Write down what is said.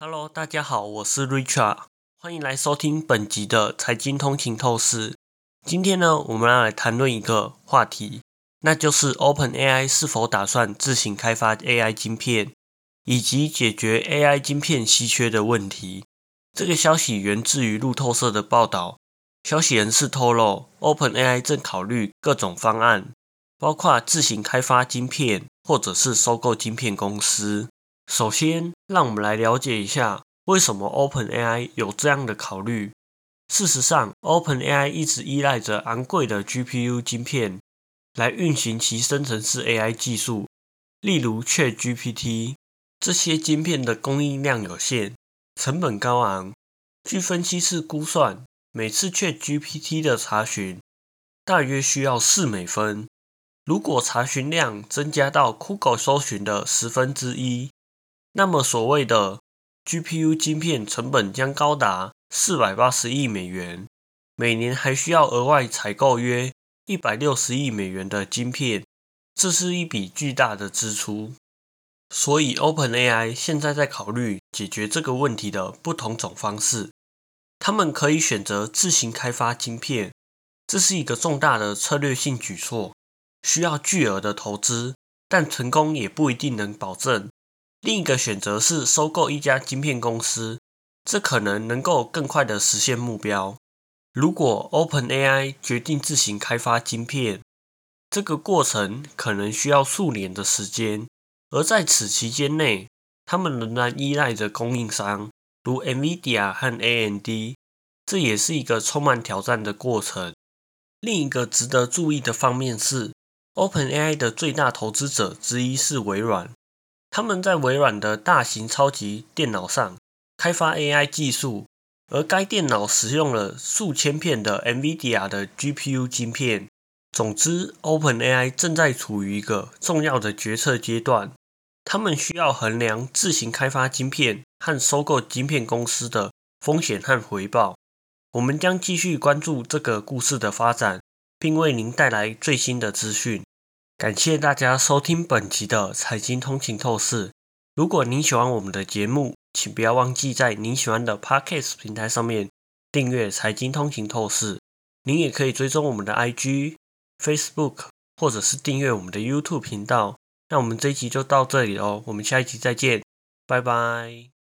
Hello，大家好，我是 Richard，欢迎来收听本集的财经通勤透视。今天呢，我们要来谈论一个话题，那就是 OpenAI 是否打算自行开发 AI 晶片，以及解决 AI 晶片稀缺的问题。这个消息源自于路透社的报道，消息人士透露，OpenAI 正考虑各种方案，包括自行开发晶片，或者是收购晶片公司。首先，让我们来了解一下为什么 OpenAI 有这样的考虑。事实上，OpenAI 一直依赖着昂贵的 GPU 晶片来运行其生成式 AI 技术，例如 ChatGPT。这些晶片的供应量有限，成本高昂。据分析师估算，每次 ChatGPT 的查询大约需要四美分。如果查询量增加到 Google 搜寻的十分之一，那么，所谓的 GPU 晶片成本将高达四百八十亿美元，每年还需要额外采购约一百六十亿美元的晶片，这是一笔巨大的支出。所以，OpenAI 现在在考虑解决这个问题的不同种方式。他们可以选择自行开发晶片，这是一个重大的策略性举措，需要巨额的投资，但成功也不一定能保证。另一个选择是收购一家晶片公司，这可能能够更快的实现目标。如果 OpenAI 决定自行开发晶片，这个过程可能需要数年的时间，而在此期间内，他们仍然依赖着供应商，如 NVIDIA 和 AMD，这也是一个充满挑战的过程。另一个值得注意的方面是，OpenAI 的最大投资者之一是微软。他们在微软的大型超级电脑上开发 AI 技术，而该电脑使用了数千片的 NVIDIA 的 GPU 晶片。总之，OpenAI 正在处于一个重要的决策阶段，他们需要衡量自行开发晶片和收购晶片公司的风险和回报。我们将继续关注这个故事的发展，并为您带来最新的资讯。感谢大家收听本集的财经通勤透视。如果您喜欢我们的节目，请不要忘记在您喜欢的 Podcast 平台上面订阅财经通勤透视。您也可以追踪我们的 IG、Facebook，或者是订阅我们的 YouTube 频道。那我们这一集就到这里喽，我们下一集再见，拜拜。